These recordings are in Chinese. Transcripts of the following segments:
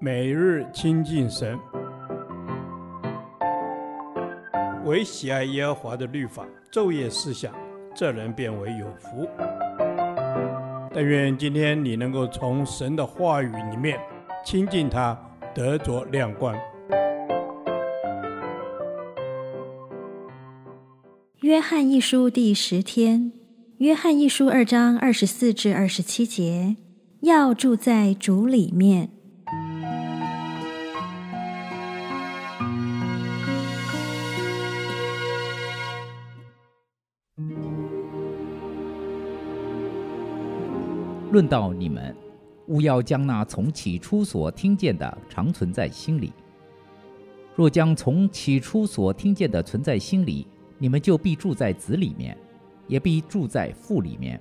每日亲近神，唯喜爱耶和华的律法，昼夜思想，这人便为有福。但愿今天你能够从神的话语里面亲近他，得着亮光。约翰一书第十天，约翰一书二章二十四至二十七节，要住在主里面。论到你们，务要将那从起初所听见的常存在心里。若将从起初所听见的存在心里，你们就必住在子里面，也必住在父里面。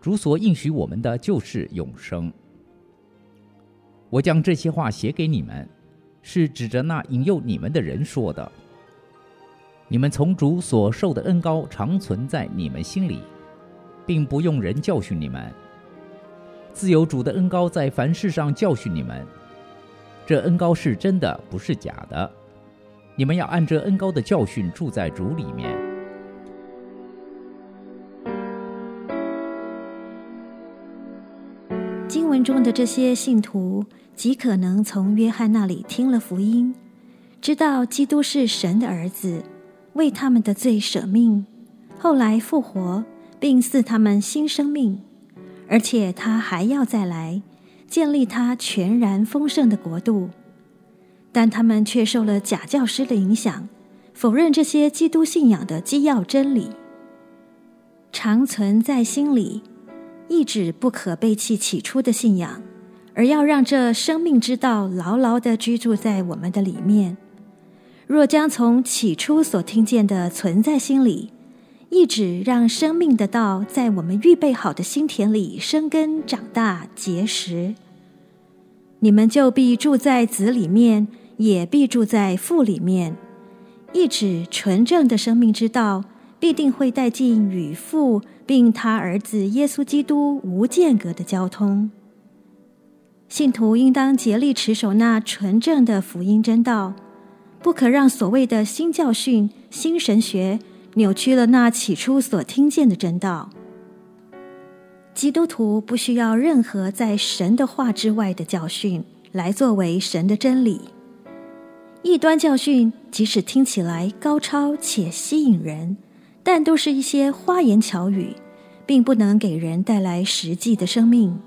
主所应许我们的就是永生。我将这些话写给你们，是指着那引诱你们的人说的。你们从主所受的恩膏常存在你们心里，并不用人教训你们。自有主的恩高在凡事上教训你们，这恩高是真的，不是假的。你们要按着恩高的教训住在主里面。经文中的这些信徒极可能从约翰那里听了福音，知道基督是神的儿子，为他们的罪舍命，后来复活，并赐他们新生命，而且他还要再来，建立他全然丰盛的国度。但他们却受了假教师的影响，否认这些基督信仰的基要真理。常存在心里，意指不可背弃起初的信仰，而要让这生命之道牢牢地居住在我们的里面。若将从起初所听见的存在心里，意指让生命的道在我们预备好的心田里生根长大结实，你们就必住在子里面。也必住在父里面，意指纯正的生命之道必定会带进与父并他儿子耶稣基督无间隔的交通。信徒应当竭力持守那纯正的福音真道，不可让所谓的新教训、新神学扭曲了那起初所听见的真道。基督徒不需要任何在神的话之外的教训来作为神的真理。异端教训即使听起来高超且吸引人，但都是一些花言巧语，并不能给人带来实际的生命。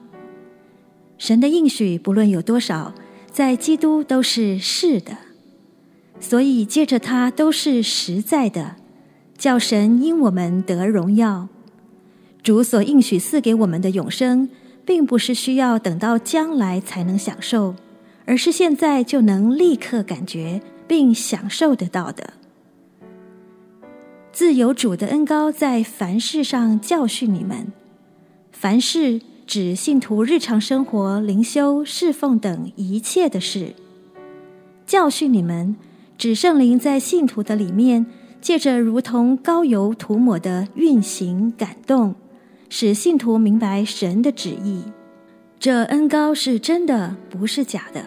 神的应许不论有多少，在基督都是是的，所以借着他都是实在的，叫神因我们得荣耀。主所应许赐给我们的永生，并不是需要等到将来才能享受。而是现在就能立刻感觉并享受得到的。自有主的恩高在凡事上教训你们，凡事指信徒日常生活、灵修、侍奉等一切的事。教训你们，指圣灵在信徒的里面，借着如同膏油涂抹的运行感动，使信徒明白神的旨意。这恩高是真的，不是假的。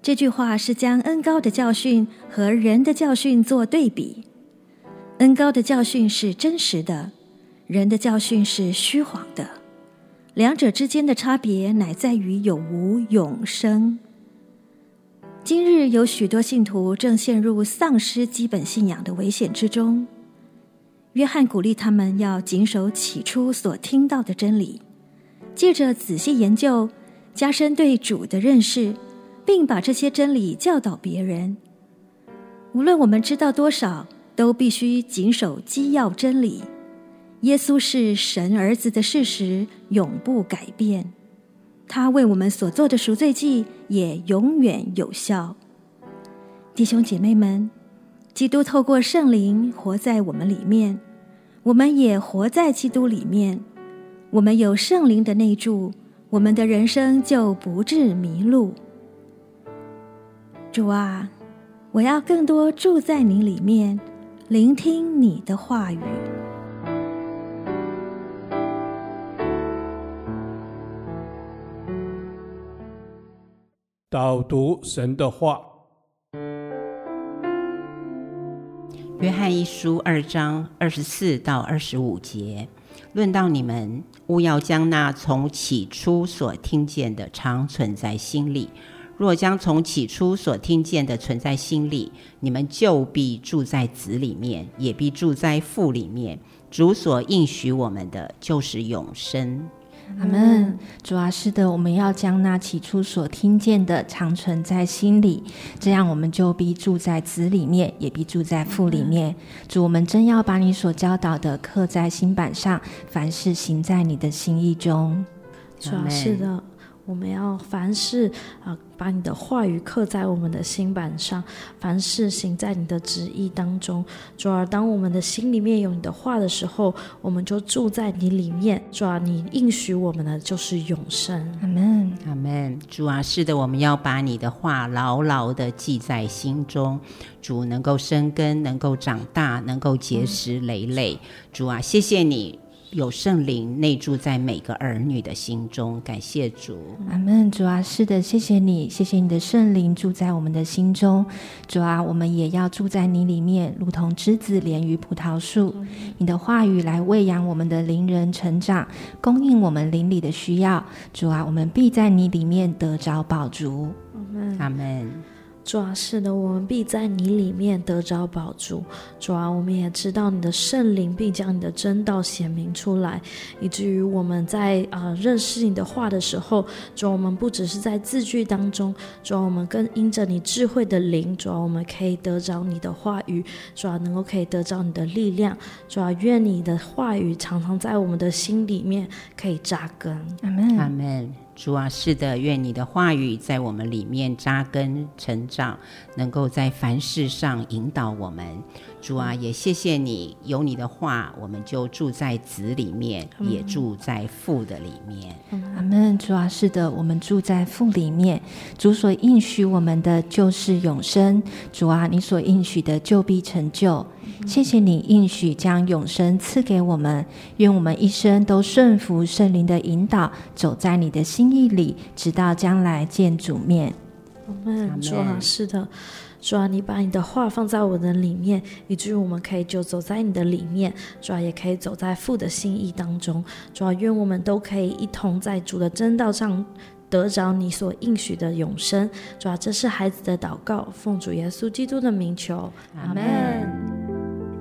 这句话是将恩高的教训和人的教训做对比。恩高的教训是真实的，人的教训是虚谎的。两者之间的差别乃在于有无永生。今日有许多信徒正陷入丧失基本信仰的危险之中。约翰鼓励他们要谨守起初所听到的真理，借着仔细研究，加深对主的认识。并把这些真理教导别人。无论我们知道多少，都必须谨守基要真理。耶稣是神儿子的事实永不改变，他为我们所做的赎罪祭也永远有效。弟兄姐妹们，基督透过圣灵活在我们里面，我们也活在基督里面。我们有圣灵的内住，我们的人生就不致迷路。主啊，我要更多住在你里面，聆听你的话语。导读神的话，约翰一书二章二十四到二十五节，论到你们，务要将那从起初所听见的常存在心里。若将从起初所听见的存在心里，你们就必住在子里面，也必住在父里面。主所应许我们的，就是永生。阿门。主啊，是的，我们要将那起初所听见的常存在心里，这样我们就必住在子里面，也必住在父里面。主，我们真要把你所教导的刻在心板上，凡事行在你的心意中。主啊，是的。我们要凡事啊，把你的话语刻在我们的心板上，凡事行在你的旨意当中。主啊，当我们的心里面有你的话的时候，我们就住在你里面。主啊，你应许我们的就是永生。阿门，阿门。主啊，是的，我们要把你的话牢牢的记在心中。主能够生根，能够长大，能够结实累累。嗯、主啊，谢谢你。有圣灵内住在每个儿女的心中，感谢主，阿门。主啊，是的，谢谢你，谢谢你的圣灵住在我们的心中。主啊，我们也要住在你里面，如同枝子连于葡萄树。你的话语来喂养我们的灵人成长，供应我们灵里的需要。主啊，我们必在你里面得着宝足。阿门，阿门。主啊，是的，我们必在你里面得着宝珠。主啊，我们也知道你的圣灵必将你的真道显明出来，以至于我们在啊、呃、认识你的话的时候，主啊，我们不只是在字句当中，主啊，我们更因着你智慧的灵，主啊，我们可以得着你的话语，主啊，能够可以得着你的力量。主啊，愿你的话语常常在我们的心里面可以扎根。阿门，阿门。主啊，是的，愿你的话语在我们里面扎根成长，能够在凡事上引导我们。主啊，也谢谢你，有你的话，我们就住在子里面，嗯、也住在父的里面。阿门。主啊，是的，我们住在父里面。主所应许我们的就是永生。主啊，你所应许的就必成就。谢谢你应许将永生赐给我们，愿我们一生都顺服圣灵的引导，走在你的心意里，直到将来见主面。阿门。主啊，是的，主啊，你把你的话放在我的里面，以至于我们可以就走在你的里面，主啊，也可以走在父的心意当中。主啊，愿我们都可以一同在主的真道上得着你所应许的永生。主啊，这是孩子的祷告，奉主耶稣基督的名求。阿门。